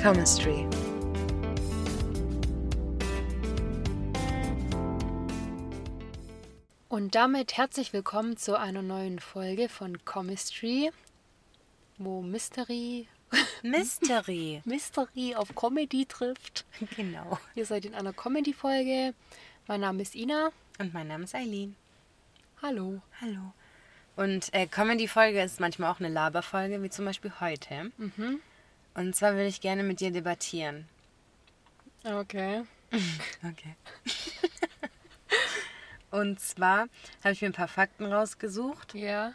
Chemistry. Und damit herzlich willkommen zu einer neuen Folge von Chemistry, wo Mystery Mystery. Mystery auf Comedy trifft. Genau. Ihr seid in einer Comedy-Folge. Mein Name ist Ina. Und mein Name ist Eileen. Hallo. Hallo. Und äh, Comedy-Folge ist manchmal auch eine Laberfolge, wie zum Beispiel heute. Mhm. Und zwar will ich gerne mit dir debattieren. Okay. Okay. Und zwar habe ich mir ein paar Fakten rausgesucht Ja.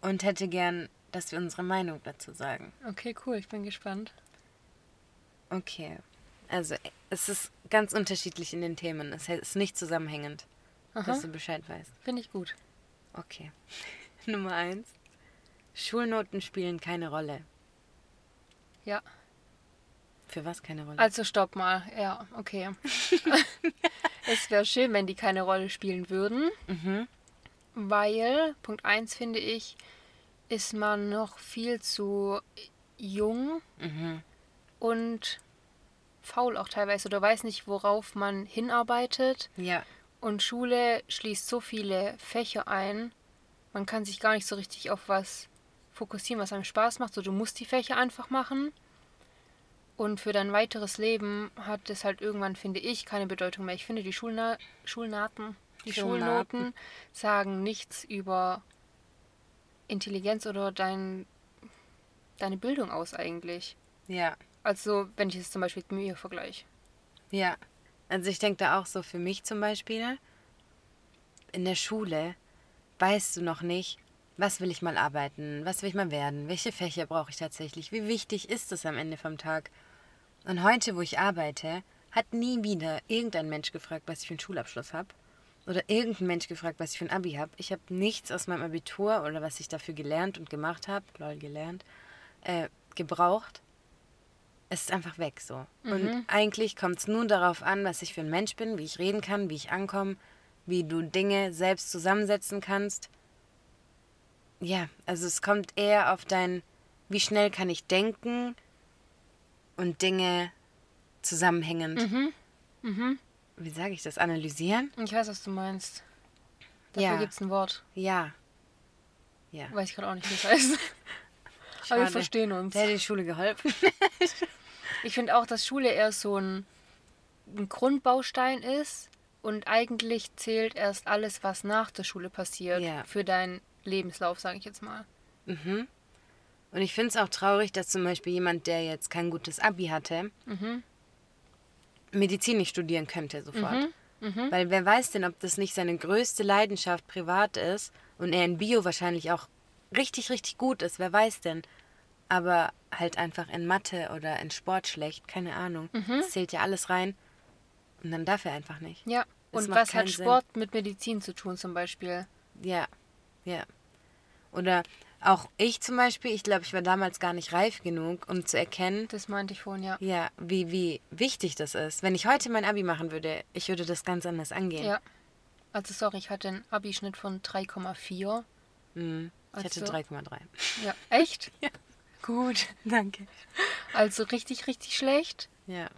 und hätte gern, dass wir unsere Meinung dazu sagen. Okay, cool. Ich bin gespannt. Okay. Also, es ist ganz unterschiedlich in den Themen. Es ist nicht zusammenhängend, Aha. dass du Bescheid weißt. Finde ich gut. Okay. Nummer eins. Schulnoten spielen keine Rolle. Ja. Für was keine Rolle? Also stopp mal. Ja, okay. es wäre schön, wenn die keine Rolle spielen würden. mhm. Weil, Punkt 1 finde ich, ist man noch viel zu jung Mhm. und faul auch teilweise oder weiß nicht, worauf man hinarbeitet. Ja. Und Schule schließt so viele Fächer ein, man kann sich gar nicht so richtig auf was fokussieren, was einem Spaß macht. So, du musst die Fächer einfach machen. Und für dein weiteres Leben hat es halt irgendwann, finde ich, keine Bedeutung mehr. Ich finde, die Schulna Schulnaten, die Schulnaten. Schulnoten sagen nichts über Intelligenz oder dein, deine Bildung aus eigentlich. Ja. Also, wenn ich es zum Beispiel mit mir vergleiche. Ja. Also ich denke da auch so für mich zum Beispiel, in der Schule weißt du noch nicht, was will ich mal arbeiten, was will ich mal werden, welche Fächer brauche ich tatsächlich, wie wichtig ist es am Ende vom Tag. Und heute, wo ich arbeite, hat nie wieder irgendein Mensch gefragt, was ich für einen Schulabschluss habe. Oder irgendein Mensch gefragt, was ich für ein Abi habe. Ich habe nichts aus meinem Abitur oder was ich dafür gelernt und gemacht habe, lol gelernt, äh, gebraucht. Es ist einfach weg so. Und eigentlich kommt es nun darauf an, was ich für ein Mensch bin, wie ich reden kann, wie ich ankomme, wie du Dinge selbst zusammensetzen kannst. Ja, also es kommt eher auf dein, wie schnell kann ich denken und Dinge zusammenhängend, Mhm. wie sage ich das, analysieren? Ich weiß, was du meinst. Dafür Ja. gibt es ein Wort. Ja. Ja. Weiß ich gerade auch nicht, wie es heißt. Aber wir Schade. verstehen uns. Der hat die Schule geholfen. Ich finde auch, dass Schule eher so ein, ein Grundbaustein ist und eigentlich zählt erst alles, was nach der Schule passiert, Ja. für deinen Lebenslauf, sage ich jetzt mal. Mhm. Und ich finde es auch traurig, dass zum Beispiel jemand, der jetzt kein gutes Abi hatte, Mhm. Medizin nicht studieren könnte sofort. Mhm. Weil wer weiß denn, ob das nicht seine größte Leidenschaft privat ist und er in Bio wahrscheinlich auch richtig, richtig gut ist, wer weiß denn. Aber halt einfach in Mathe oder in Sport schlecht, keine Ahnung. Das zählt ja alles rein. Und dann darf er einfach nicht. Ja. Es Und was hat keinen Sinn. Sport mit Medizin zu tun zum Beispiel? Ja, ja. Oder auch ich zum Beispiel, ich glaube, ich war damals gar nicht reif genug, um zu erkennen, Das meinte ich vorhin, ja. ja, wie, wie wichtig das ist. Wenn ich heute mein Abi machen würde, ich würde das ganz anders angehen. Ja. Also sorry, ich hatte einen Abischnitt von 3,4. Mhm. Ich hatte Also- 3,3. Ja. Echt? Ja. Gut. Danke. Also richtig, richtig schlecht. Ja.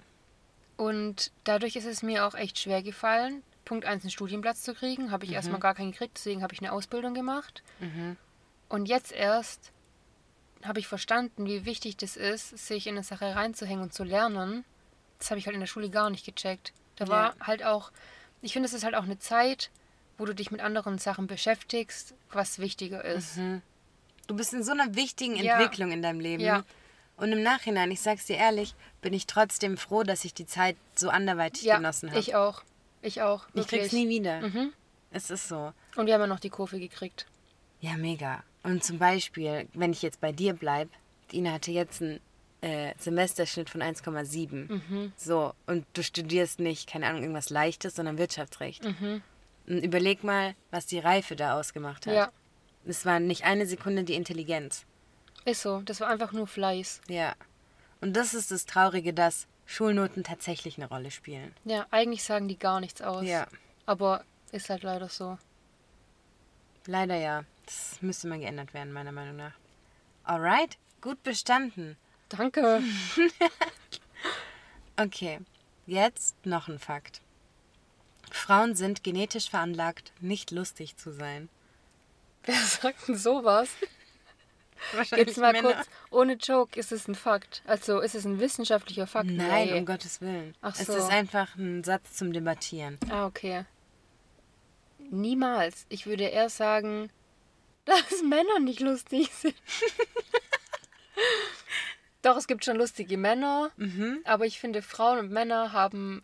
Und dadurch ist es mir auch echt schwer gefallen, Punkt 1 einen Studienplatz zu kriegen. Habe ich erstmal gar keinen gekriegt, deswegen habe ich eine Ausbildung gemacht. Mhm. Und jetzt erst habe ich verstanden, wie wichtig das ist, sich in eine Sache reinzuhängen und zu lernen. Das habe ich halt in der Schule gar nicht gecheckt. Da war halt auch, ich finde, es ist halt auch eine Zeit, wo du dich mit anderen Sachen beschäftigst, was wichtiger ist. Du bist in so einer wichtigen Ja. Entwicklung in deinem Leben. Ja. Und im Nachhinein, ich sag's dir ehrlich, bin ich trotzdem froh, dass ich die Zeit so anderweitig genossen habe. ich auch. Ich auch. Ich krieg's wirklich. nie wieder. Mhm. Es ist so. Und wir haben ja noch die Kurve gekriegt. Ja, mega. Und zum Beispiel, wenn ich jetzt bei dir bleibe, Ina hatte jetzt einen äh, Semesterschnitt von 1,7. Mhm. So, und du studierst nicht, keine Ahnung, irgendwas Leichtes, sondern Wirtschaftsrecht. Und überleg mal, was die Reife da ausgemacht hat. Mhm. Ja, Es war nicht eine Sekunde die Intelligenz. ist so. Das war einfach nur Fleiß. Ja. Und das ist das Traurige, dass Schulnoten tatsächlich eine Rolle spielen. Ja, eigentlich sagen die gar nichts aus. Ja. Aber ist halt leider so. Leider ja. Das müsste mal geändert werden, meiner Meinung nach. Alright, gut bestanden. Danke. Okay, jetzt noch ein Fakt. Frauen sind genetisch veranlagt, nicht lustig zu sein. Wer sagt denn sowas? Wahrscheinlich Jetzt mal Männer. kurz, ohne Joke, ist es ein Fakt? Also ist es ein wissenschaftlicher Fakt? Nein, Nee. um Gottes Willen. Ach Es so. ist einfach ein Satz zum Debattieren. Ah, okay. Niemals. Ich würde eher sagen, dass Männer nicht lustig sind. Doch, es gibt schon lustige Männer, Mhm. aber ich finde, Frauen und Männer haben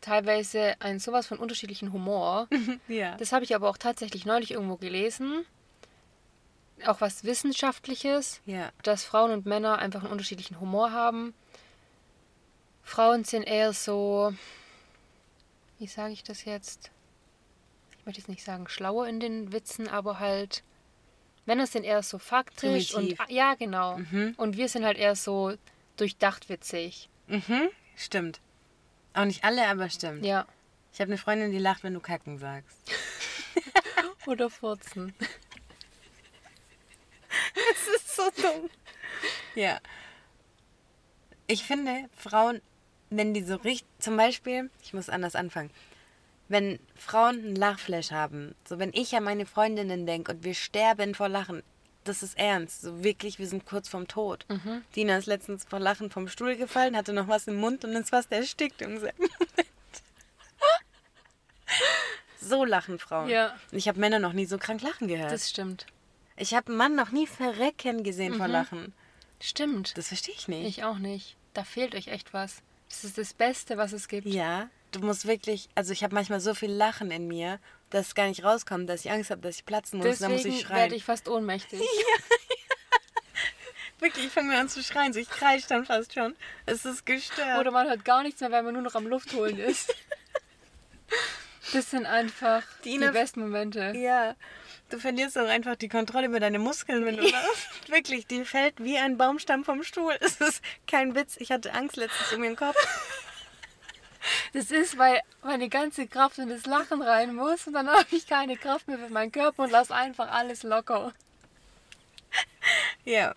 teilweise einen sowas von unterschiedlichen Humor. Ja. Das habe ich aber auch tatsächlich neulich irgendwo gelesen. Auch was Wissenschaftliches, ja. dass Frauen und Männer einfach einen unterschiedlichen Humor haben. Frauen sind eher so, wie sage ich das jetzt? Ich möchte jetzt nicht sagen schlauer in den Witzen, aber halt Männer sind eher so faktisch Primitiv. und ja genau. Mhm. Und wir sind halt eher so durchdacht witzig. Mhm. Stimmt. Auch nicht alle, aber stimmt. Ja. Ich habe eine Freundin, die lacht, wenn du kacken sagst. Oder furzen. So dumm. Ja. Ich finde, Frauen, wenn die so richtig, zum Beispiel, ich muss anders anfangen, wenn Frauen einen Lachflash haben, so wenn ich an meine Freundinnen denke und wir sterben vor Lachen, das ist ernst, so wirklich, wir sind kurz vorm Tod. Dina ist letztens vor Lachen vom Stuhl gefallen, hatte noch was im Mund und ist fast erstickt im selben Moment. So lachen Frauen. Ja. Ich habe Männer noch nie so krank lachen gehört. Das stimmt. Ich habe einen Mann noch nie verrecken gesehen vor Lachen. Stimmt. Das verstehe ich nicht. Ich auch nicht. Da fehlt euch echt was. Das ist das Beste, was es gibt. ja, du musst wirklich, also ich habe manchmal so viel Lachen in mir, dass es gar nicht rauskommt, dass ich Angst habe, dass ich platzen muss. da muss Deswegen ich schreien. werde ich fast ohnmächtig. wirklich, ich fange mir an zu schreien, so ich kreische dann fast schon. Es ist gestört. Oder man hört gar nichts mehr, weil man nur noch am Luft holen ist. Das sind einfach Die die, besten Momente. ja, du verlierst auch einfach die Kontrolle über deine Muskeln, wenn du lachst. Wirklich, die fällt wie ein Baumstamm vom Stuhl. Es ist kein Witz. Ich hatte Angst letztens um ihren Kopf. Das ist, weil meine ganze Kraft in das Lachen rein muss und dann habe ich keine Kraft mehr für meinen Körper und lasse einfach alles locker. Ja.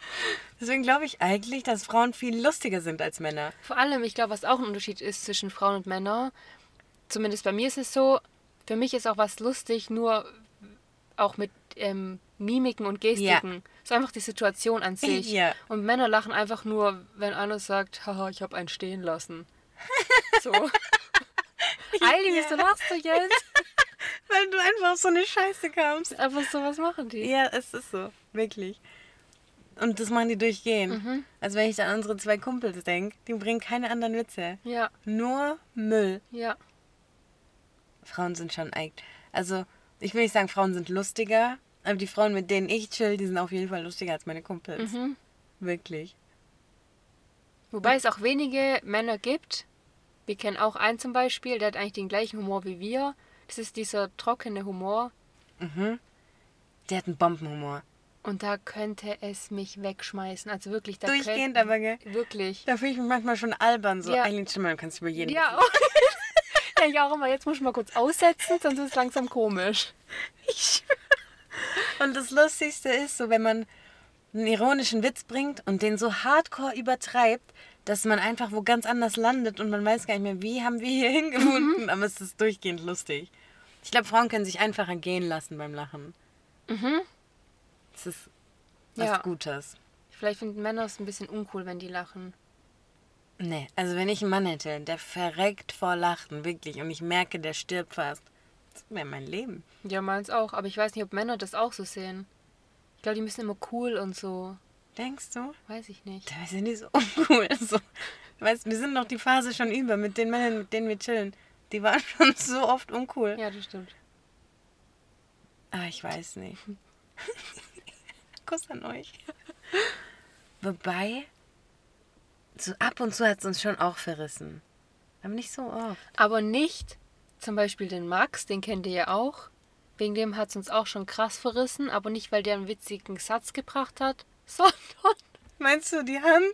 Deswegen glaube ich eigentlich, dass Frauen viel lustiger sind als Männer. Vor allem, ich glaube, was auch ein Unterschied ist zwischen Frauen und Männern, zumindest bei mir ist es so, für mich ist auch was lustig, nur auch mit ähm, Mimiken und Gestiken. So einfach die Situation an sich. Ja. Und Männer lachen einfach nur, wenn einer sagt, haha, ich habe einen stehen lassen. So. Heidi, wieso lachst du jetzt? Weil du einfach auf so eine Scheiße kamst. Einfach so, was machen die? Ja, es ist so. Wirklich. Und das machen die durchgehend. Mhm. Also wenn ich an unsere zwei Kumpels denke, die bringen keine anderen Witze. Ja, Nur Müll. ja. Frauen sind schon eigentlich. Also, ich will nicht sagen, Frauen sind lustiger, aber die Frauen, mit denen ich chill, die sind auf jeden Fall lustiger als meine Kumpels. Mhm. Wirklich. Wobei es auch wenige Männer gibt. Wir kennen auch einen zum Beispiel, der hat eigentlich den gleichen Humor wie wir. Das ist dieser trockene Humor. Der hat einen Bombenhumor. Und da könnte es mich wegschmeißen. Also wirklich, da Durchgehend könnte, aber, gell? Wirklich. Da fühle ich mich manchmal schon albern. So, Ja. Eileen Schimmer, du kannst über jeden. Ja, ja, ich auch immer. Jetzt muss ich mal kurz aussetzen, sonst ist es langsam komisch. Und das Lustigste ist, so wenn man einen ironischen Witz bringt und den so hardcore übertreibt, dass man einfach wo ganz anders landet und man weiß gar nicht mehr, wie haben wir hier Mhm. hingefunden, aber es ist durchgehend lustig. Ich glaube, Frauen können sich einfacher gehen lassen beim Lachen. Mhm. Das ist was Ja. Gutes. Vielleicht finden Männer es ein bisschen uncool, wenn die lachen. Nee, also wenn ich einen Mann hätte, der verreckt vor Lachen, wirklich, und ich merke, der stirbt fast, das wäre mein Leben. Ja, meins auch. Aber ich weiß nicht, ob Männer das auch so sehen. Ich glaube, die müssen immer cool und so. Denkst du? Weiß ich nicht. Da sind die so uncool. So. Weißt, wir sind noch die Phase schon über mit den Männern, mit denen wir chillen. Die waren schon so oft uncool. Ja, das stimmt. Ah, ich weiß nicht. Kuss an euch. Wobei, so ab und zu hat es uns schon auch verrissen. Aber nicht so oft. Aber nicht zum Beispiel den Max, den kennt ihr ja auch. Wegen dem hat es uns auch schon krass verrissen, aber nicht, weil der einen witzigen Satz gebracht hat, sondern Meinst du die Hand?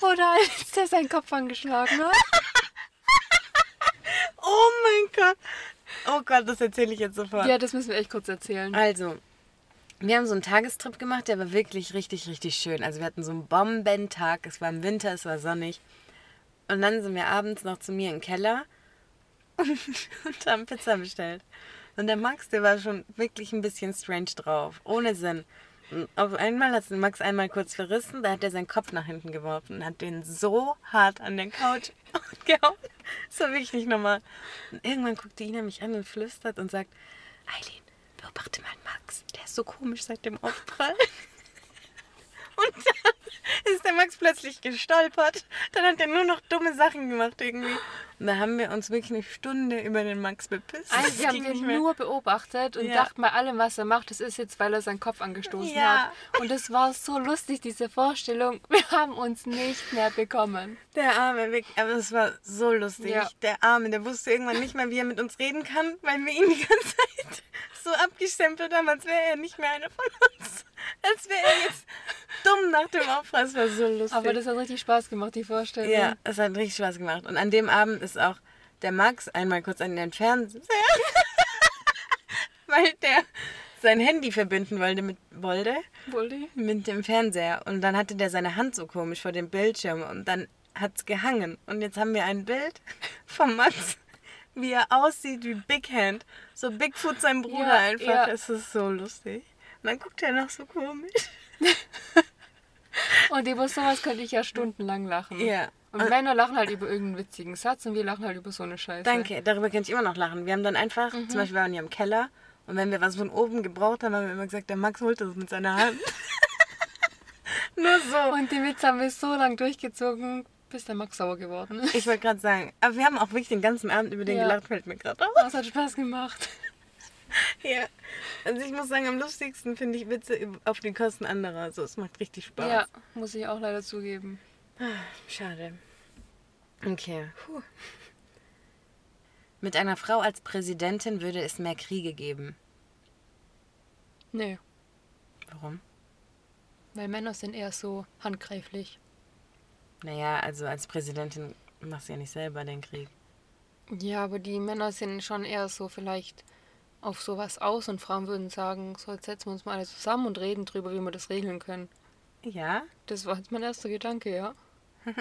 oder als der seinen Kopf angeschlagen hat. Oh mein Gott. Oh Gott, das erzähle ich jetzt sofort. Ja, das müssen wir echt kurz erzählen. Also, Wir haben so einen Tagestrip gemacht, der war wirklich richtig, richtig schön. Also wir hatten so einen Bombentag. Es war im Winter, es war sonnig. Und dann sind wir abends noch zu mir im Keller und, haben Pizza bestellt. Und der Max, der war schon wirklich ein bisschen strange drauf. Ohne Sinn. Und auf einmal hat Max einmal kurz verrissen, da hat er seinen Kopf nach hinten geworfen und hat den so hart an den Couch gehauen. War wirklich nicht normal. Und irgendwann guckte Ina mich an und flüstert und sagt, Eileen, beobachte mal Max. Der ist so komisch seit dem Aufprall. Und dann ist der Max plötzlich gestolpert. Dann hat er nur noch dumme Sachen gemacht irgendwie. Und da haben wir uns wirklich eine Stunde über den Max bepisst. Eigentlich Das haben wir mehr. nur beobachtet und Ja. dachten bei allem, was er macht, das ist jetzt, weil er seinen Kopf angestoßen Ja. hat. Und es war so lustig, diese Vorstellung. Wir haben uns nicht mehr bekommen. Der Arme, aber es war so lustig. Ja. Der Arme, der wusste irgendwann nicht mehr, wie er mit uns reden kann, weil wir ihn die ganze Zeit so abgestempelt haben, als wäre er nicht mehr einer von uns. Als wäre er jetzt dumm nach dem Aufprall. Es war so lustig. Aber das hat richtig Spaß gemacht, die Vorstellung. ja, es hat richtig Spaß gemacht. Und an dem Abend ist auch der Max einmal kurz an den Fernseher, weil der sein Handy verbinden wollte mit, wollte Wollte? mit dem Fernseher. Und dann hatte der seine Hand so komisch vor dem Bildschirm und dann hat's gehangen. Und jetzt haben wir ein Bild von Max, wie er aussieht wie Big Hand. So Bigfoot sein Bruder Ja, einfach. ja. Es ist so lustig. Und dann guckt er noch so komisch. Und über sowas könnte ich ja stundenlang lachen. Ja. Und Männer lachen halt über irgendeinen witzigen Satz und wir lachen halt über so eine Scheiße. Danke, darüber kann ich immer noch lachen. Wir haben dann einfach, Mhm. zum Beispiel wir waren ja im Keller und wenn wir was von oben gebraucht haben, haben wir immer gesagt, der Max holt das mit seiner Hand. Nur so. Und die Witze haben wir so lang durchgezogen, bis der Max sauer geworden ist. Ich wollte gerade sagen, aber wir haben auch wirklich den ganzen Abend über den Ja. gelacht, fällt mir gerade auf. Das hat Spaß gemacht. Ja, also ich muss sagen, am lustigsten finde ich Witze auf die Kosten anderer. Also es macht richtig Spaß. Ja, muss ich auch leider zugeben. Schade. Okay. Puh. Mit einer Frau als Präsidentin würde es mehr Kriege geben. Nee, Warum? weil Männer sind eher so handgreiflich. Naja, also als Präsidentin machst du ja nicht selber den Krieg. Ja, aber die Männer sind schon eher so vielleicht auf sowas aus und Frauen würden sagen, so jetzt setzen wir uns mal alle zusammen und reden drüber, wie wir das regeln können. Ja? Das war jetzt mein erster Gedanke, ja.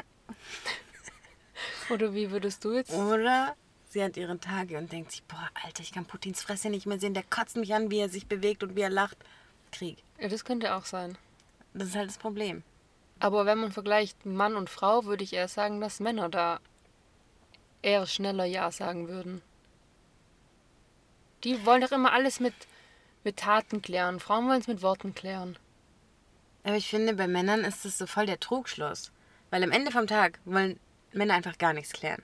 Oder wie würdest du jetzt? Oder sie hat ihre Tage und denkt sich, boah, Alter, ich kann Putins Fresse nicht mehr sehen. Der kotzt mich an, wie er sich bewegt und wie er lacht. Krieg. Ja, das könnte auch sein. Das ist halt das Problem. Aber wenn man vergleicht Mann und Frau, würde ich eher sagen, dass Männer da eher schneller Ja sagen würden. Die wollen doch immer alles mit, mit Taten klären. Frauen wollen es mit Worten klären. Aber ich finde, bei Männern ist das so voll der Trugschluss. Weil am Ende vom Tag wollen Männer einfach gar nichts klären.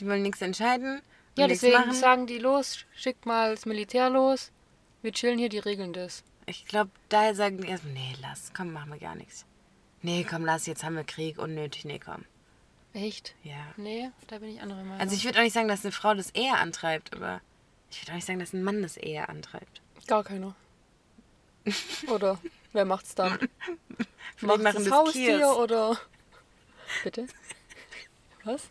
Die wollen nichts entscheiden. Ja, deswegen machen. sagen die los, schickt mal das Militär los. Wir chillen hier, die regeln das. Ich glaube, daher sagen die erstmal, nee, lass, komm, machen wir gar nichts. Nee, komm, lass, jetzt haben wir Krieg, unnötig, nee, komm. Echt? Ja. Nee, da bin ich anderer Meinung. Also ich würde auch nicht sagen, dass eine Frau das eher antreibt, aber ich würde auch nicht sagen, dass ein Mann das eher antreibt. Gar keiner. Oder wer macht's dann? Macht machen das das Haustier Kiers. oder. Bitte? Was?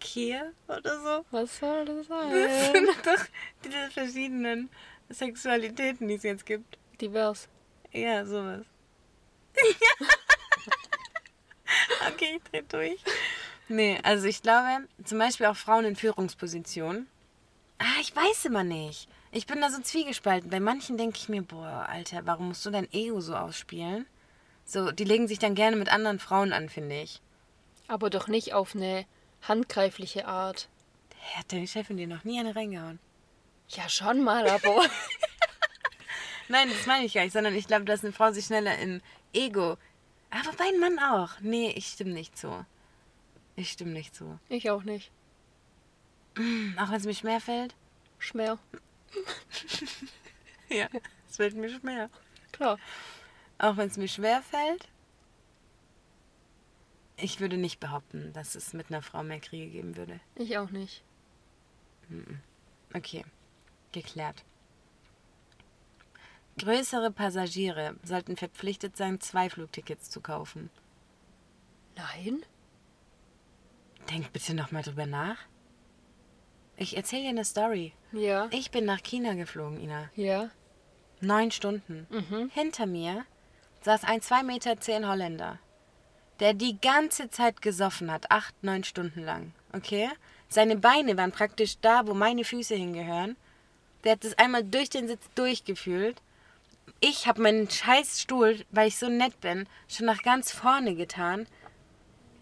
Kier oder so. Was soll das Das sein? sind doch diese verschiedenen Sexualitäten, die es jetzt gibt. Divers. Ja, sowas. okay, ich dreh durch. Nee, also ich glaube, zum Beispiel auch Frauen in Führungspositionen. Ah, ich weiß immer nicht. Ich bin da so zwiegespalten. Bei manchen denke ich mir, boah, Alter, warum musst du dein Ego so ausspielen? So, die legen sich dann gerne mit anderen Frauen an, finde ich. Aber doch nicht auf eine handgreifliche Art. Hat deine Chefin dir noch nie eine reingehauen? Ja, schon mal, aber. Nein, das meine ich gar nicht, sondern ich glaube, dass eine Frau sich schneller in Ego. Aber bei einem Mann auch. Nee, ich stimme nicht zu. Ich stimme nicht zu. ich auch nicht. Auch wenn es mir schwer fällt? Schmer. Ja, es fällt mir schwer. Klar. Auch wenn es mir schwer fällt? Ich würde nicht behaupten, dass es mit einer Frau mehr Kriege geben würde. Ich auch nicht. Okay, geklärt. Größere Passagiere sollten verpflichtet sein, zwei Flugtickets zu kaufen. Nein? Denk bitte nochmal drüber nach. Ich erzähle dir eine Story. Ja. Ich bin nach China geflogen, Ina. Ja. Neun Stunden. Mhm. Hinter mir saß ein 2,10 Meter zehn Holländer, der die ganze Zeit gesoffen hat, acht, neun Stunden lang. Okay? Seine Beine waren praktisch da, wo meine Füße hingehören. Der hat das einmal durch den Sitz durchgefühlt. Ich habe meinen scheiß Stuhl, weil ich so nett bin, schon nach ganz vorne getan.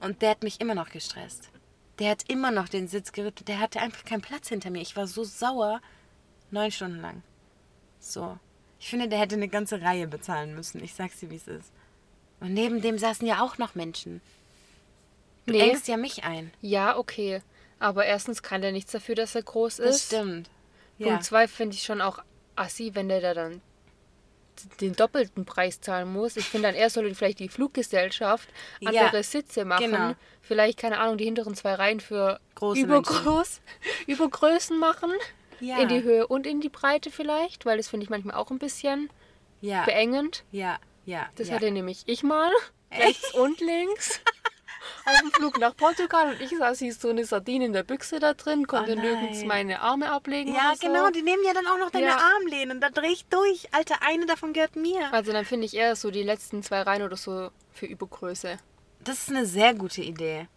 Und der hat mich immer noch gestresst. Der hat immer noch den Sitz gerüttelt. Der hatte einfach keinen Platz hinter mir. Ich war so sauer. Neun Stunden lang. So. Ich finde, der hätte eine ganze Reihe bezahlen müssen. Ich sag's dir, wie es ist. Und neben dem saßen ja auch noch Menschen. Du Nee. engst ja mich ein. Ja, okay. Aber erstens kann der nichts dafür, dass er groß Das ist. stimmt. Ja. Punkt zwei finde ich schon auch assi, wenn der da dann den doppelten Preis zahlen muss. Ich finde dann eher sollte vielleicht die Fluggesellschaft Ja, andere Sitze machen. genau. Vielleicht, keine Ahnung, die hinteren zwei Reihen für Große übergroß, Übergrößen machen. Ja. In die Höhe und in die Breite vielleicht, weil das finde ich manchmal auch ein bisschen ja. beengend. Ja, ja. Das ja. hatte nämlich ich mal, rechts und links. Auf dem Flug nach Portugal und ich saß wie so eine Sardine in der Büchse da drin, konnte Oh nirgends meine Arme ablegen. Ja, so. genau, die nehmen ja dann auch noch deine Ja. Armlehnen. Da dreh ich durch. Alter, eine davon gehört mir. Also dann finde ich eher so die letzten zwei Reihen oder so für Übergröße. Das ist eine sehr gute Idee.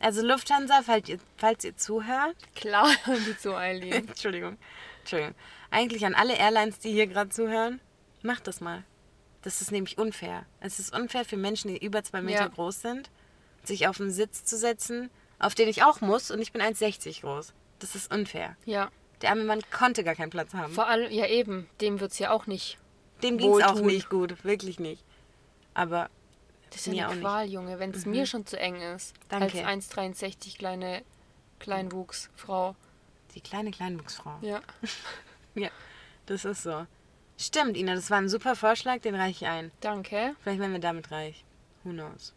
Also Lufthansa, falls ihr, falls ihr zuhört. Klar, die zu Eileen. Entschuldigung. Entschuldigung. Eigentlich an alle Airlines, die hier gerade zuhören, macht das mal. Das ist nämlich unfair. Es ist unfair für Menschen, die über zwei Meter Ja. groß sind, sich auf einen Sitz zu setzen, auf den ich auch muss und ich bin 1,60 groß. Das ist unfair. Ja, Der arme Mann konnte gar keinen Platz haben. vor allem, ja eben, dem wird es ja auch nicht. Dem ging es auch nicht gut, wirklich nicht. Aber Das ist ja eine auch nicht. Qual, Junge, wenn es mir schon zu eng ist. Danke. Als 1,63 kleine Kleinwuchsfrau. die kleine Kleinwuchsfrau. Ja. Ja, das ist so. Stimmt, Ina, das war ein super Vorschlag, den reiche ich ein. Danke. Vielleicht werden wir damit reich. Who knows?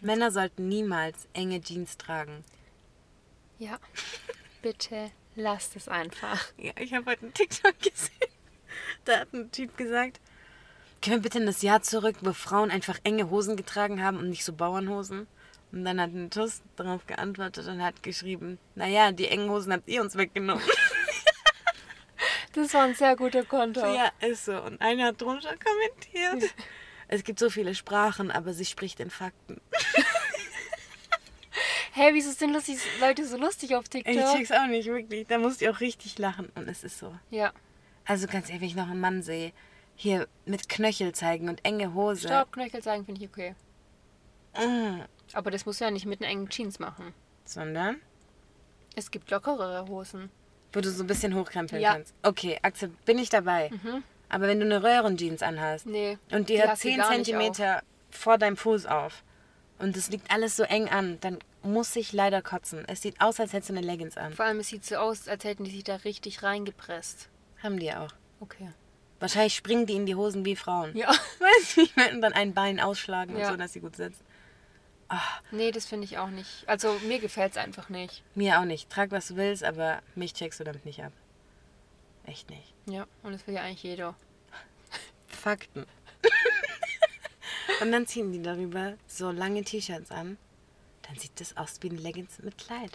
Männer sollten niemals enge Jeans tragen. Ja. Bitte lasst es einfach. Ja, ich habe heute einen TikTok gesehen. Da hat ein Typ gesagt, können wir bitte in das Jahr zurück, wo Frauen einfach enge Hosen getragen haben und nicht so Bauernhosen? Und dann hat ein Tuss darauf geantwortet und hat geschrieben, naja, die engen Hosen habt ihr uns weggenommen. Das war ein sehr guter Konto. Ja, ist so. Und einer hat drunter kommentiert. Es gibt so viele Sprachen, aber sie spricht in Fakten. Hä, wieso sind die Leute so lustig auf TikTok? Ich check's auch nicht, wirklich. Da musst ihr auch richtig lachen. Und es ist so. Ja. Also ganz ehrlich, wenn ich noch einen Mann sehe, hier mit Knöchel zeigen und enge Hose. Stopp, Knöchel zeigen finde ich okay. Mm. Aber das muss ja nicht mit einer engen Jeans machen. Sondern, Es gibt lockerere Hosen. wo du so ein bisschen hochkrempeln Ja. kannst. Okay, Axel, bin ich dabei. Aber wenn du eine Röhrenjeans anhast Nee. und die, die du 10 gar nicht Zentimeter vor deinem Fuß auf und es liegt alles so eng an, dann muss ich leider kotzen. Es sieht aus, als hättest du eine Leggings an. Vor allem, es sieht so aus, als hätten die sich da richtig reingepresst. Haben die auch. Okay. Wahrscheinlich springen die in die Hosen wie Frauen. Ja. Weißt du, ich meine, dann ein Bein ausschlagen und Ja. so, dass sie gut sitzt. Nee, das finde ich auch nicht. Also, mir gefällt es einfach nicht. Mir auch nicht. Trag, was du willst, aber mich checkst du damit nicht ab. Echt nicht. Ja, und das will ja eigentlich jeder. Fakten. und dann ziehen die darüber so lange T-Shirts an. Dann sieht das aus wie ein Leggings mit Kleid.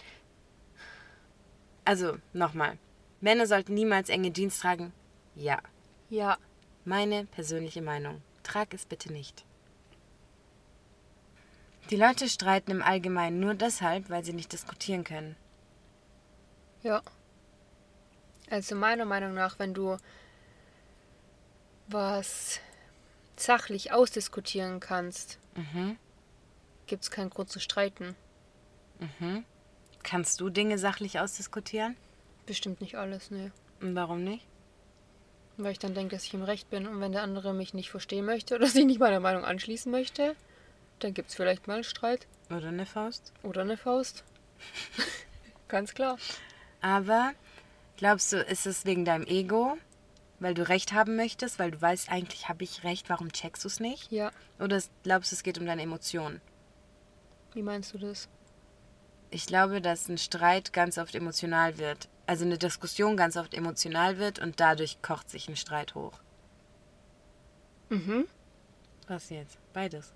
Also, nochmal. Männer sollten niemals enge Jeans tragen. Ja. Ja. Meine persönliche Meinung. Trag es bitte nicht. Die Leute streiten im Allgemeinen nur deshalb, weil sie nicht diskutieren können. Ja. Also meiner Meinung nach, wenn du was sachlich ausdiskutieren kannst, Mhm. gibt es keinen Grund zu streiten. Kannst du Dinge sachlich ausdiskutieren? Bestimmt nicht alles, ne. Warum nicht? Weil ich dann denke, dass ich im Recht bin und wenn der andere mich nicht verstehen möchte oder sich nicht meiner Meinung anschließen möchte, dann gibt es vielleicht mal einen Streit Oder eine Faust? oder eine Faust. Ganz klar. Aber glaubst du, ist es wegen deinem Ego, weil du Recht haben möchtest, weil du weißt, eigentlich habe ich Recht, warum checkst du es nicht? Ja. Oder glaubst du, es geht um deine Emotionen? Wie meinst du das? Ich glaube, dass ein Streit ganz oft emotional wird. Also eine Diskussion ganz oft emotional wird und dadurch kocht sich ein Streit hoch. Mhm. Was jetzt? Beides.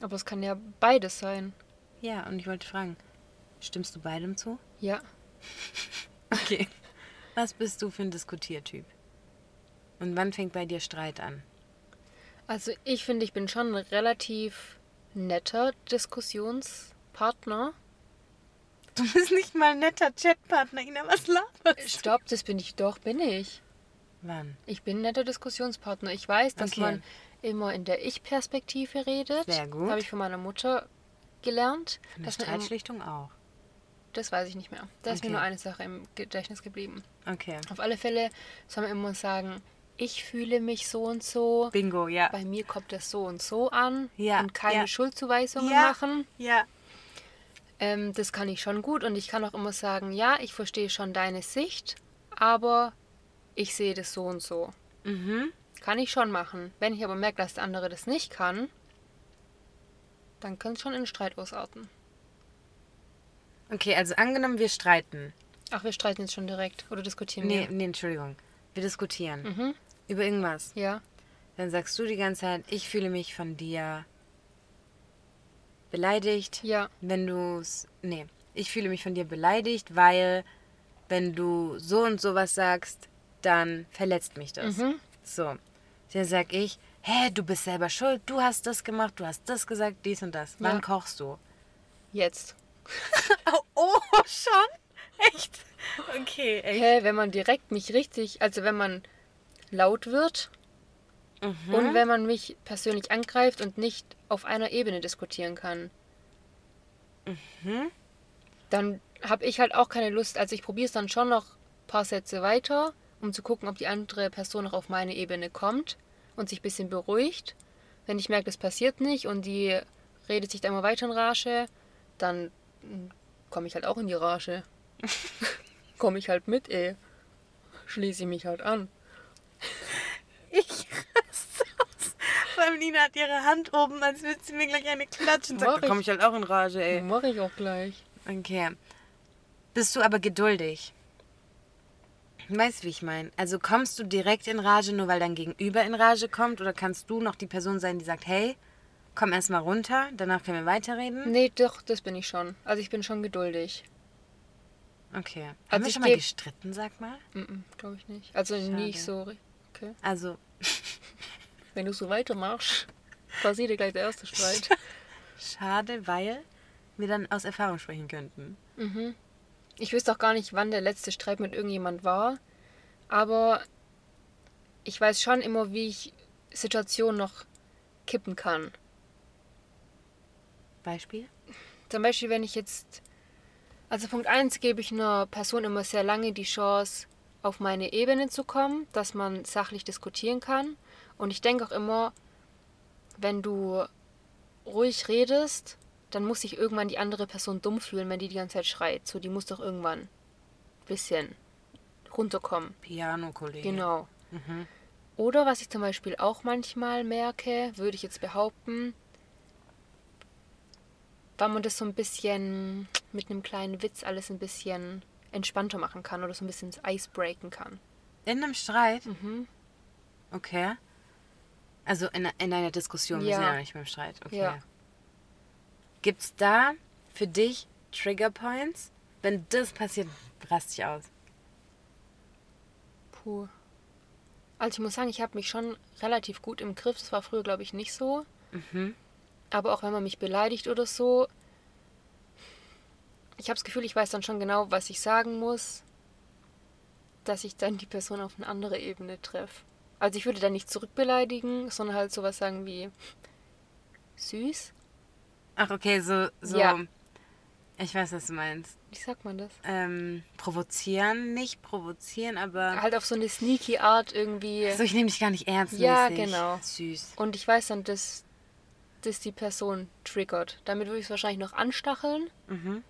Aber es kann ja beides sein. Ja, und ich wollte fragen, stimmst du beidem zu? Ja. Okay. Was bist du für ein Diskutiertyp? Und wann fängt bei dir Streit an? Also ich finde, ich bin schon ein relativ netter Diskussionspartner. Du bist nicht mal ein netter Chatpartner, Ina, was laberst du? Stopp, das bin ich doch, bin ich. Wann? Ich bin ein netter Diskussionspartner. Ich weiß, dass Okay. man immer in der Ich-Perspektive redet. Sehr gut. Habe ich von meiner Mutter gelernt. Eine Dass Streitschlichtung auch. Das weiß ich nicht mehr. Da ist mir Okay. nur eine Sache im Gedächtnis geblieben. Okay. Auf alle Fälle soll man immer sagen, ich fühle mich so und so. Bingo, ja. Bei mir kommt das so und so an. Ja, Und keine ja. Schuldzuweisungen Ja. machen. Ja. Ähm, das kann ich schon gut und ich kann auch immer sagen, ja, ich verstehe schon deine Sicht, aber ich sehe das so und so. Mhm. Kann ich schon machen. Wenn ich aber merke, dass der andere das nicht kann, dann kann es schon in Streit ausarten. Okay, also angenommen, wir streiten. Ach, wir streiten jetzt schon direkt oder diskutieren Nee, wir? nee, Entschuldigung. Wir diskutieren. Mhm. Über irgendwas. Ja. Dann sagst du die ganze Zeit, ich fühle mich von dir beleidigt. Ja. Wenn du's. Nee, ich fühle mich von dir beleidigt, weil wenn du so und sowas sagst, dann verletzt mich das. Mhm. So. Dann sag ich, hä, du bist selber schuld, du hast das gemacht, du hast das gesagt, dies und das. Wann Ja. kochst du? Jetzt. Oh, schon? Echt? Okay, echt. Hä, wenn man direkt mich richtig, also wenn man laut wird Mhm. und wenn man mich persönlich angreift und nicht auf einer Ebene diskutieren kann, Mhm. dann habe ich halt auch keine Lust. Also ich probiere es dann schon noch ein paar Sätze weiter, um zu gucken, ob die andere Person noch auf meine Ebene kommt und sich ein bisschen beruhigt. Wenn ich merke, das passiert nicht und die redet sich dann immer weiter in Rage, dann komme ich halt auch in die Rage. komme ich halt mit, ey. Schließe ich mich halt an. Ich raste aus. Vor allem Nina hat ihre Hand oben, als würde sie mir gleich eine klatschen. Mach Sagt, da ich. komme ich halt auch in Rage, ey. Mache ich auch gleich. Okay. Bist du aber geduldig? Weißt du, wie ich meine? Also kommst du direkt in Rage, nur weil dein Gegenüber in Rage kommt? Oder kannst du noch die Person sein, die sagt, hey, komm erst mal runter, danach können wir weiterreden? Nee, doch, das bin ich schon. Also ich bin schon geduldig. Okay. Haben Also wir schon mal gestritten, sag mal? Mhm, Glaube ich nicht. Also nicht so. Okay. Also, Wenn du so weitermachst, passiert dir gleich der erste Streit. schade, weil wir dann aus Erfahrung sprechen könnten. Mhm. Ich wüsste auch gar nicht, wann der letzte Streit mit irgendjemand war. Aber ich weiß schon immer, wie ich Situationen noch kippen kann. Beispiel? Zum Beispiel, wenn ich jetzt. Also Punkt 1 gebe ich einer Person immer sehr lange die Chance, auf meine Ebene zu kommen, dass man sachlich diskutieren kann. Und ich denke auch immer, wenn du ruhig redest, dann muss sich irgendwann die andere Person dumm fühlen, wenn die die ganze Zeit schreit. So, die muss doch irgendwann ein bisschen runterkommen. Piano-Kollege. Genau. Mhm. Oder was ich zum Beispiel auch manchmal merke, würde ich jetzt behaupten, weil man das so ein bisschen mit einem kleinen Witz alles ein bisschen entspannter machen kann oder so ein bisschen das Eis breaken kann. In einem Streit? Mhm. Okay. Also in, in einer Diskussion, wir Ja. sind ja nicht beim Streit. Okay. Ja. Gibt's da für dich Trigger Points? Wenn das passiert, rast ich aus. Puh. Also ich muss sagen, ich habe mich schon relativ gut im Griff. Das war früher, glaube ich, nicht so. Mhm. Aber auch wenn man mich beleidigt oder so, ich habe das Gefühl, ich weiß dann schon genau, was ich sagen muss, dass ich dann die Person auf eine andere Ebene treffe. Also ich würde dann nicht zurückbeleidigen, sondern halt sowas sagen wie süß. Ach, okay, so, so. Ja. Ich weiß, was du meinst. Wie sagt man das? Ähm, provozieren, nicht provozieren, aber. Halt auf so eine sneaky Art irgendwie. So, ich nehme dich gar nicht ernst. Ja, genau. Süß. Und ich weiß dann, dass, dass die Person triggert. Damit würde ich es wahrscheinlich noch anstacheln. Mhm.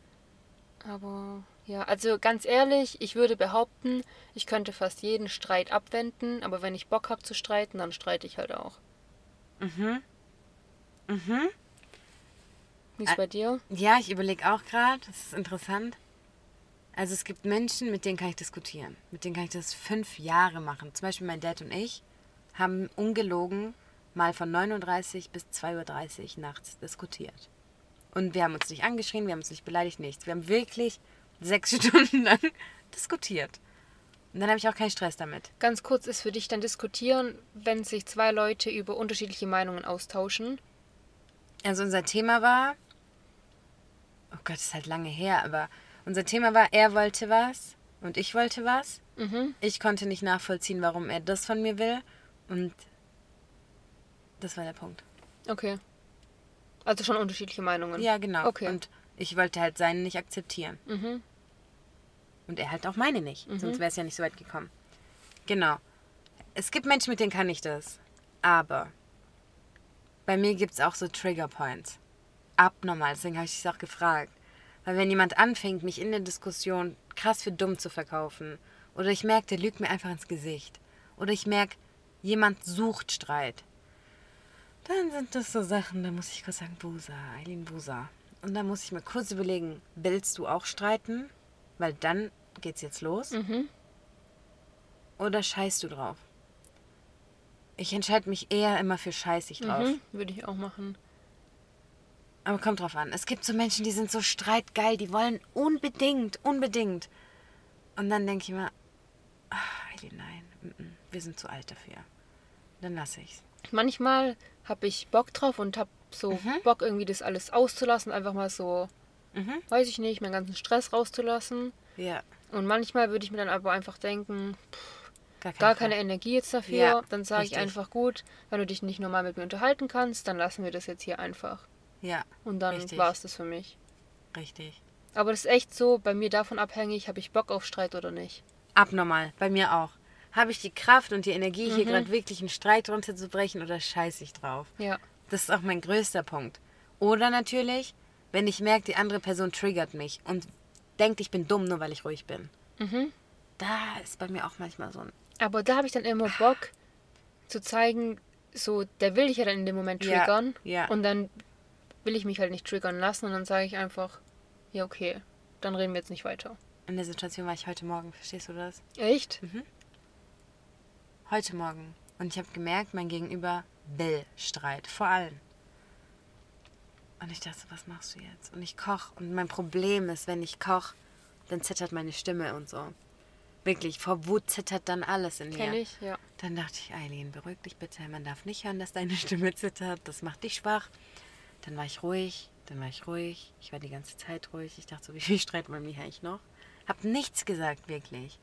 Aber ja, also ganz ehrlich, ich würde behaupten, ich könnte fast jeden Streit abwenden, aber wenn ich Bock habe zu streiten, dann streite ich halt auch. Mhm. Mhm. Wie ist bei dir? Ja, ich überlege auch gerade, das ist interessant. Also es gibt Menschen, mit denen kann ich diskutieren. Mit denen kann ich das fünf Jahre machen. Zum Beispiel mein Dad und ich haben ungelogen mal von 9.30 Uhr bis 2.30 Uhr nachts diskutiert. Und wir haben uns nicht angeschrien, wir haben uns nicht beleidigt, nichts. Wir haben wirklich sechs Stunden lang diskutiert. Und dann habe ich auch keinen Stress damit. Ganz kurz ist für dich dann diskutieren, wenn sich zwei Leute über unterschiedliche Meinungen austauschen. Also unser Thema war, oh Gott, das ist halt lange her, aber unser Thema war, er wollte was und ich wollte was. Mhm. Ich konnte nicht nachvollziehen, warum er das von mir will. Und das war der Punkt. Okay. Also schon unterschiedliche Meinungen. Ja, genau. Okay. Und ich wollte halt seine nicht akzeptieren. Mhm. Und er halt auch meine nicht. Sonst wäre es ja nicht so weit gekommen. Genau. Es gibt Menschen, mit denen kann ich das. Aber bei mir gibt es auch so Trigger Points. Abnormal. Deswegen habe ich dich auch gefragt. Weil wenn jemand anfängt, mich in der Diskussion krass für dumm zu verkaufen, oder ich merke, der lügt mir einfach ins Gesicht, oder ich merke, jemand sucht Streit, dann sind das so Sachen, da muss ich kurz sagen, Busa, Eileen Busa. Und dann muss ich mir kurz überlegen, willst du auch streiten? Weil dann geht's jetzt los. Mhm. Oder scheißt du drauf? Ich entscheide mich eher immer für scheißig drauf. Mhm. Würde ich auch machen. Aber kommt drauf an. Es gibt so Menschen, die sind so streitgeil, die wollen unbedingt, unbedingt. Und dann denke ich mir, ach, Eileen, nein, mm, mm, wir sind zu alt dafür. Dann lasse ich's. Manchmal habe ich Bock drauf und habe so Bock, irgendwie das alles auszulassen. Einfach mal so, Mhm. weiß ich nicht, meinen ganzen Stress rauszulassen. Ja, Und manchmal würde ich mir dann aber einfach denken, gar, kein gar Fall. keine Energie jetzt dafür. Ja, dann sage ich einfach gut, wenn du dich nicht normal mit mir unterhalten kannst, dann lassen wir das jetzt hier einfach. Ja, Und dann war es das für mich. richtig. Aber das ist echt so, bei mir davon abhängig, habe ich Bock auf Streit oder nicht. Abnormal, bei mir auch. Habe ich die Kraft und die Energie, hier Mhm. gerade wirklich einen Streit runterzubrechen oder scheiße ich drauf? Ja. Das ist auch mein größter Punkt. Oder natürlich, wenn ich merke, die andere Person triggert mich und denkt, ich bin dumm, nur weil ich ruhig bin. Mhm. Da ist bei mir auch manchmal so ein. Aber da habe ich dann immer Bock zu zeigen, so, der will dich ja dann in dem Moment Ja, triggern. ja. Und dann will ich mich halt nicht triggern lassen und dann sage ich einfach, ja, okay, dann reden wir jetzt nicht weiter. In der Situation war ich heute Morgen, verstehst du das? Echt? Heute Morgen. Und ich habe gemerkt, mein Gegenüber will Streit. Vor allem. Und ich dachte, was machst du jetzt? Und ich koche. Und mein Problem ist, wenn ich koche, dann zittert meine Stimme und so. Wirklich, vor Wut zittert dann alles in mir. Kenn ich, ja. Dann dachte ich, Eileen, beruhig dich bitte. Man darf nicht hören, dass deine Stimme zittert. Das macht dich schwach. Dann war ich ruhig. Dann war ich ruhig. Ich war die ganze Zeit ruhig. Ich dachte so, wie viel Streit man mir eigentlich noch? Hab nichts gesagt, wirklich.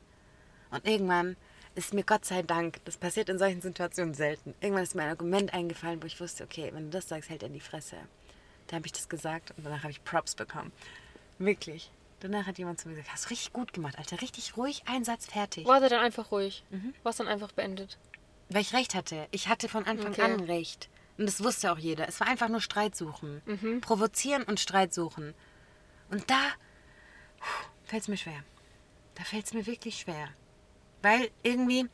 Und irgendwann ist mir Gott sei Dank, das passiert in solchen Situationen selten, irgendwann ist mir ein Argument eingefallen, wo ich wusste, okay, wenn du das sagst, hält er in die Fresse. Da habe ich das gesagt und danach habe ich Props bekommen. Wirklich. Danach hat jemand zu mir gesagt, hast du richtig gut gemacht, Alter. Richtig ruhig, Einsatz, fertig. War dann einfach ruhig. Mhm. War dann einfach beendet. Weil ich recht hatte. Ich hatte von Anfang Okay. an recht. Und das wusste auch jeder. Es war einfach nur Streit suchen. Provozieren und Streit suchen. Und da fällt es mir schwer. Da fällt es mir wirklich schwer. Weil irgendwie,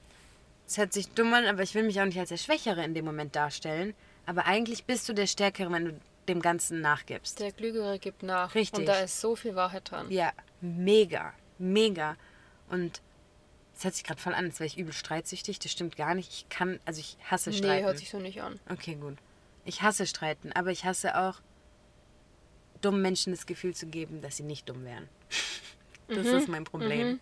es hört sich dumm an, aber ich will mich auch nicht als der Schwächere in dem Moment darstellen. Aber eigentlich bist du der Stärkere, wenn du dem Ganzen nachgibst. Der Klügere gibt nach. Richtig. Und da ist so viel Wahrheit dran. Ja, mega. Mega. Und es hört sich gerade voll an, als wäre ich übel streitsüchtig. Das stimmt gar nicht. Ich kann, also ich hasse nee, Streiten. hört sich so nicht an. Okay, gut. Ich hasse Streiten, aber ich hasse auch, dummen Menschen das Gefühl zu geben, dass sie nicht dumm wären. Das ist mein Problem.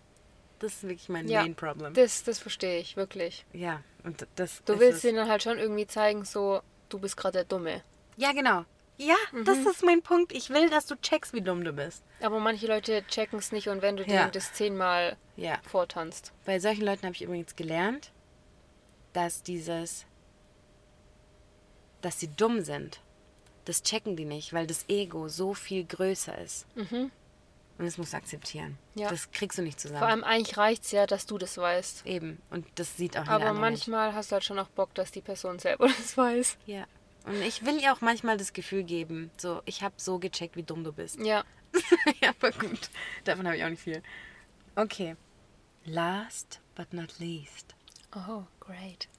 Das ist wirklich mein. Ja, Main Problem. Das, das verstehe ich, wirklich. ja, und das. Du willst es. ihnen dann halt schon irgendwie zeigen, so, du bist gerade der Dumme. Ja, genau. Ja, das Mhm. ist mein Punkt. Ich will, dass du checkst, wie dumm du bist. Aber manche Leute checken es nicht und wenn du Ja. denen das zehnmal Ja. vortanzt. Bei solchen Leuten habe ich übrigens gelernt, dass dieses, dass sie dumm sind, das checken die nicht, weil das Ego so viel größer ist. Mhm. Und das musst du akzeptieren. Ja. Das kriegst du nicht zusammen. Vor allem eigentlich reicht es ja, dass du das weißt. Eben. Und das sieht auch jeder Aber manchmal hast du halt schon auch Bock, dass die Person selber das weiß. Ja. Und ich will ihr auch manchmal das Gefühl geben, so, ich habe so gecheckt, wie dumm du bist. Ja. ja, aber gut. Davon habe ich auch nicht viel. Okay. Last but not least. Oh, great.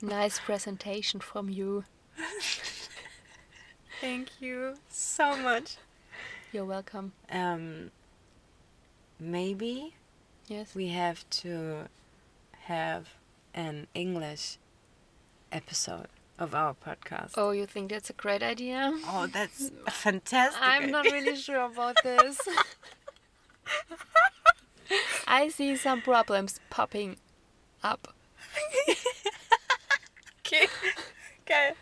nice presentation from you. Thank you so much. You're welcome. Um, maybe Yes. we have to have an English episode of our podcast. Oh, you think that's a great idea? Oh, that's fantastic. I'm not really sure about this. I see some problems popping up. Okay, geil.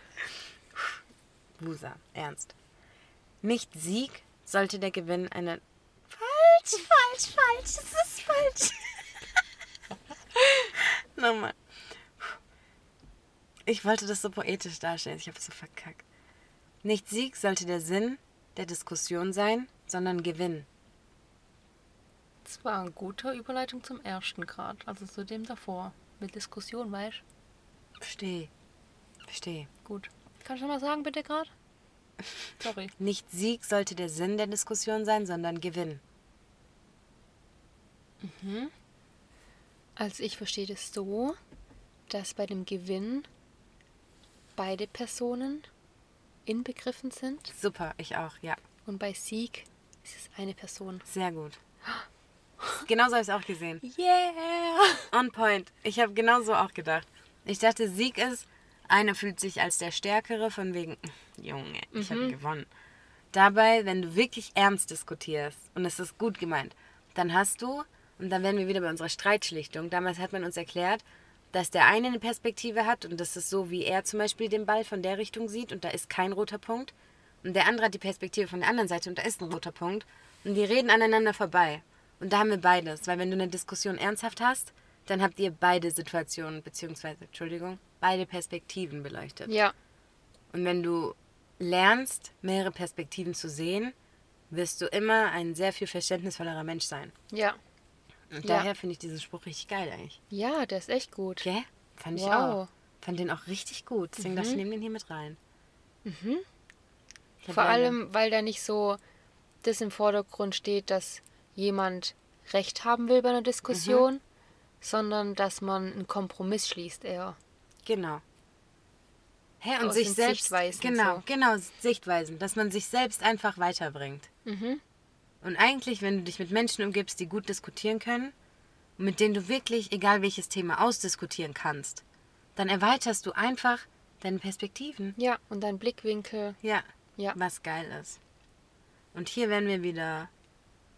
Musa, ernst. Nicht Sieg sollte der Gewinn einer. Falsch, falsch, falsch. Das ist falsch. Nochmal. Ich wollte das so poetisch darstellen. Ich habe es so verkackt. Nicht Sieg sollte der Sinn der Diskussion sein, sondern Gewinn. Das war eine gute Überleitung zum ersten Grad, also zu dem davor. Mit Diskussion, weißt Verstehe. Verstehe. Gut. Kannst du mal sagen, bitte gerade? Sorry. Nicht Sieg sollte der Sinn der Diskussion sein, sondern Gewinn. Also ich verstehe das so, dass bei dem Gewinn beide Personen inbegriffen sind Super, ich auch, ja. und bei Sieg ist es eine Person. Sehr gut. Genauso habe ich es auch gesehen. Yeah! On point. Ich habe genauso auch gedacht. Ich dachte, Sieg ist, einer fühlt sich als der Stärkere, von wegen, Junge, ich habe gewonnen. Dabei, wenn du wirklich ernst diskutierst und es ist gut gemeint, dann hast du, und dann werden wir wieder bei unserer Streitschlichtung, damals hat man uns erklärt, dass der eine eine Perspektive hat und das ist so, wie er zum Beispiel den Ball von der Richtung sieht und da ist kein roter Punkt. Und der andere hat die Perspektive von der anderen Seite und da ist ein roter Punkt. Und die reden aneinander vorbei. Und da haben wir beides, weil wenn du eine Diskussion ernsthaft hast, dann habt ihr beide Situationen, beziehungsweise, Entschuldigung, beide Perspektiven beleuchtet. Ja, Und wenn du lernst, mehrere Perspektiven zu sehen, wirst du immer ein sehr viel verständnisvollerer Mensch sein. ja. Und Ja. daher finde ich diesen Spruch richtig geil eigentlich. Ja, der ist echt gut. Gell? Fand ich Wow. auch. Fand den auch richtig gut. Deswegen dachte ich, nehme den hier mit rein. Mhm. Vor allem, weil da nicht so das im Vordergrund steht, dass jemand Recht haben will bei einer Diskussion, sondern dass man einen Kompromiss schließt eher. Genau. Hä, und sich selbst. Sichtweisen genau, so. genau, Sichtweisen. Dass man sich selbst einfach weiterbringt. Mhm. Und eigentlich, wenn du dich mit Menschen umgibst, die gut diskutieren können, und mit denen du wirklich, egal welches Thema, ausdiskutieren kannst, dann erweiterst du einfach deine Perspektiven. Ja, und dein Blickwinkel. Ja. Ja. Was geil ist. Und hier wären wir wieder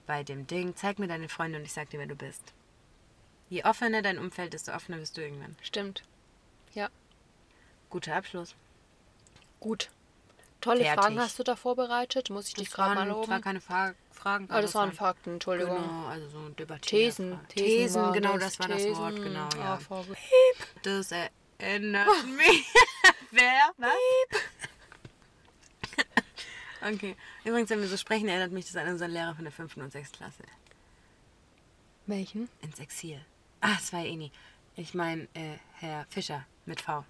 bei dem Ding, zeig mir deine Freunde und ich sag dir, wer du bist. Je offener dein Umfeld, desto offener wirst du irgendwann. Stimmt. Ja, Guter Abschluss. gut. Tolle Fertig. Fragen hast du da vorbereitet. Muss ich dich gerade mal loben. zwar keine Fra Fragen, Ah, das waren Fakten, Entschuldigung. Genau, also so debattieren. Thesen. Thesen, waren genau, das war Thesen. das Wort, genau, Ah, ja. gut. Das erinnert mich. Wer? Was? okay. Übrigens, wenn wir so sprechen, erinnert mich das an unseren Lehrer von der 5. und 6. Klasse. Welchen? Ins Exil. Ah, es war ja eh nie. Ich meine, äh, Herr Fischer mit V.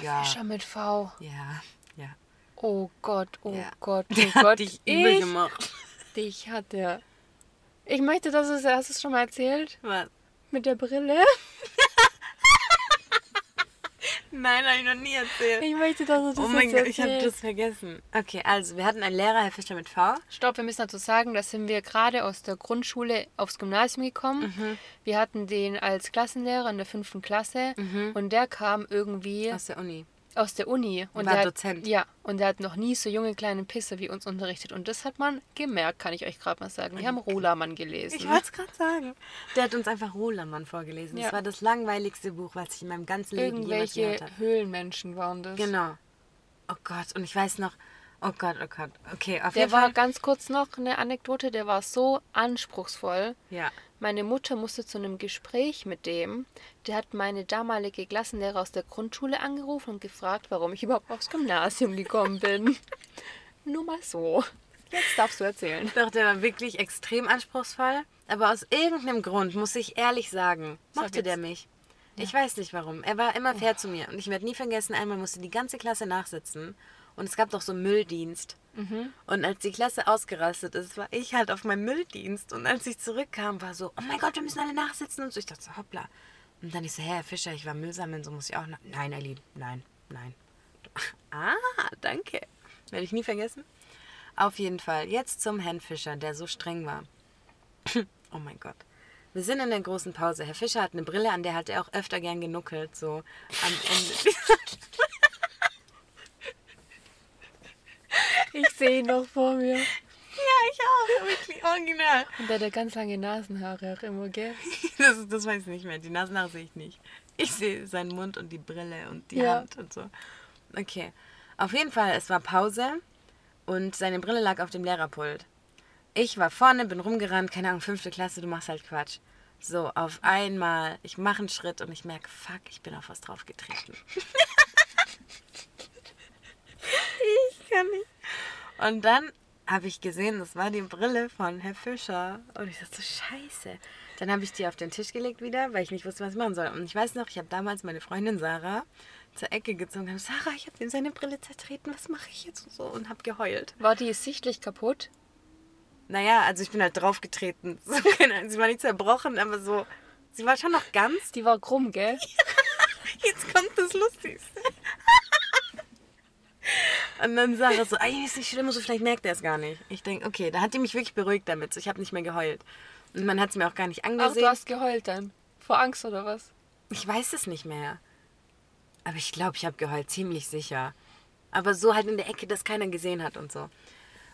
ja. Fischer mit V. Ja, ja. Oh Gott, oh ja. Gott, Der oh hat Gott. dich übel ich, gemacht. dich hat der. Ich möchte, dass es, hast du es schon mal erzählt? Was? Mit der Brille? Nein, habe ich noch nie erzählt. Ich möchte, dass du das Oh mein Gott, ich habe das vergessen. Okay, also wir hatten einen Lehrer, Herr Fischer mit V. Stopp, wir müssen dazu sagen, da sind wir gerade aus der Grundschule aufs Gymnasium gekommen. Mhm. Wir hatten den als Klassenlehrer in der fünften Klasse und der kam irgendwie Mhm. Aus der Uni. Aus der Uni. Und War der Dozent. Hat, ja, und der hat noch nie so junge kleine Pisser wie uns unterrichtet. Und das hat man gemerkt, kann ich euch gerade mal sagen. Wir haben Rohlamann gelesen. Ich wollte es gerade sagen. Der hat uns einfach Rohlamann vorgelesen. Ja. Das war das langweiligste Buch, was ich in meinem ganzen Leben jemals Irgendwelche gehört habe. Höhlenmenschen waren das. Genau. Oh Gott, und ich weiß noch, oh Gott, oh Gott. Okay, auf Der jeden war Fall. ganz kurz noch eine Anekdote, der war so anspruchsvoll. Ja. Meine Mutter musste zu einem Gespräch mit dem. Der hat meine damalige Klassenlehrer aus der Grundschule angerufen und gefragt, warum ich überhaupt aufs Gymnasium gekommen bin. Nur mal so. Jetzt darfst du erzählen. Doch, der war wirklich extrem anspruchsvoll. Aber aus irgendeinem Grund, muss ich ehrlich sagen, Sag mochte der mich. Ich weiß nicht warum. Er war immer fair zu mir. Und ich werde nie vergessen, einmal musste die ganze Klasse nachsitzen. Und es gab doch so einen Mülldienst. Und als die Klasse ausgerastet ist, war ich halt auf meinem Mülldienst. Und als ich zurückkam, war so, oh mein Gott, wir müssen alle nachsitzen. Und so, ich dachte so, hoppla. Und dann ich so, Herr Fischer, ich war Müll sammeln, so muss ich auch. nach- Nein, Eileen, nein, nein. Ah, danke. Werde ich nie vergessen. Auf jeden Fall. Jetzt zum Herrn Fischer, der so streng war. oh mein Gott. Wir sind in der großen Pause. Herr Fischer hat eine Brille, an der hat er auch öfter gern genuckelt, so am Ende. Ich sehe ihn noch vor mir. ja, ich auch, wirklich original. Und der hat ganz lange Nasenhaare auch immer, gell? Das, das weiß ich nicht mehr. Die Nasenhaare sehe ich nicht. Ich sehe seinen Mund und die Brille und die Ja. Hand und so. Okay. Auf jeden Fall, es war Pause und seine Brille lag auf dem Lehrerpult. Ich war vorne, bin rumgerannt, keine Ahnung, fünfte Klasse, du machst halt Quatsch. So, auf einmal, ich mache einen Schritt und ich merke, fuck, ich bin auf was draufgetreten. ich kann nicht. Und dann habe ich gesehen, das war die Brille von Herr Fischer. Und ich dachte so, scheiße. Dann habe ich die auf den Tisch gelegt wieder, weil ich nicht wusste, was ich machen soll. Und ich weiß noch, ich habe damals meine Freundin Sarah zur Ecke gezogen und habe Sarah, ich habe ihm seine Brille zertreten, was mache ich jetzt und so und habe geheult. War die sichtlich kaputt? Naja, also ich bin halt draufgetreten. Sie war nicht zerbrochen, aber so, sie war schon noch ganz. Die war krumm, gell? Jetzt kommt das Lustigste. Und dann Sarah so, ey, ist nicht schlimm, so vielleicht merkt er es gar nicht. Ich denke, okay, da hat die mich wirklich beruhigt damit. So, Ich habe nicht mehr geheult. Und man hat es mir auch gar nicht Ach, angesehen. du hast geheult dann. Vor Angst oder was? Ich weiß es nicht mehr. Aber ich glaube, ich habe geheult, ziemlich sicher. Aber so halt in der Ecke, dass keiner gesehen hat und so.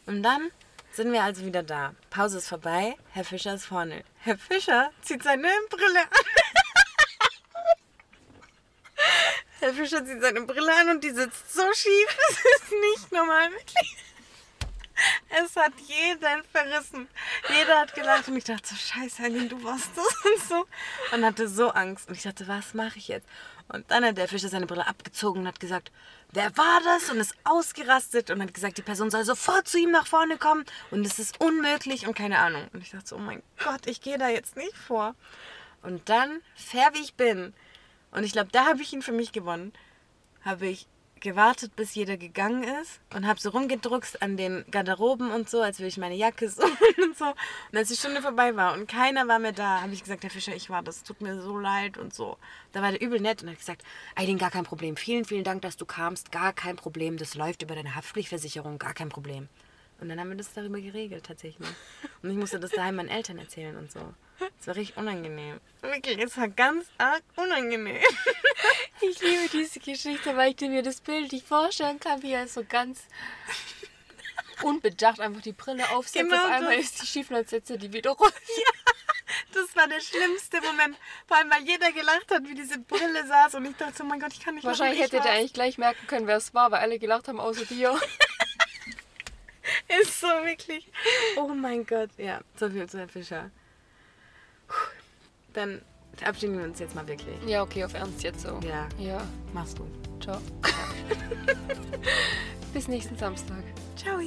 Und dann sind wir also wieder da. Pause ist vorbei. Herr Fischer ist vorne. Herr Fischer zieht seine Brille an. Herr Fischer zieht seine Brille an und die sitzt so schief. Das ist nicht normal, wirklich. Es hat jeden verrissen. Jeder hat gelacht und ich dachte so, scheiße, Aline, du warst das und so. Und hatte so Angst. Und ich dachte, was mache ich jetzt? Und dann hat der Fischer seine Brille abgezogen und hat gesagt, wer war das? Und ist ausgerastet und hat gesagt, die Person soll sofort zu ihm nach vorne kommen und es ist unmöglich und keine Ahnung. Und ich dachte so, oh mein Gott, ich gehe da jetzt nicht vor. Und dann, fair wie ich bin, und ich glaube, da habe ich ihn für mich gewonnen, habe ich gewartet, bis jeder gegangen ist und habe so rumgedruckst an den Garderoben und so, als würde ich meine Jacke suchen und so. Und als die Stunde vorbei war und keiner war mehr da, habe ich gesagt, Herr Fischer, ich war das, tut mir so leid und so. Da war der übel nett und hat gesagt, Aidin, gar kein Problem. Vielen, vielen Dank, dass du kamst. Gar kein Problem. Das läuft über deine Haftpflichtversicherung. Gar kein Problem. Und dann haben wir das darüber geregelt, tatsächlich. Und ich musste das daheim meinen Eltern erzählen und so. Es war richtig unangenehm. Wirklich, es war ganz arg unangenehm. Ich liebe diese Geschichte, weil ich mir das Bild nicht vorstellen kann, wie er so ganz unbedacht einfach die Brille aufsetzt. Genau Auf einmal das. ist die schief und setzt er die wieder runter. Das war der schlimmste Moment. Vor allem, weil jeder gelacht hat, wie diese Brille saß. Und ich dachte, so, mein Gott, ich kann nicht Wahrscheinlich hätte war's. eigentlich gleich merken können, wer es war, weil alle gelacht haben, außer dir. Ist so wirklich. Oh mein Gott. Ja, so viel zu Herrn Fischer. Dann verabschieden wir uns jetzt mal wirklich. Ja, okay, auf Ernst jetzt so. Ja, Ja, mach's gut. ciao. Bis nächsten Samstag. Ciao.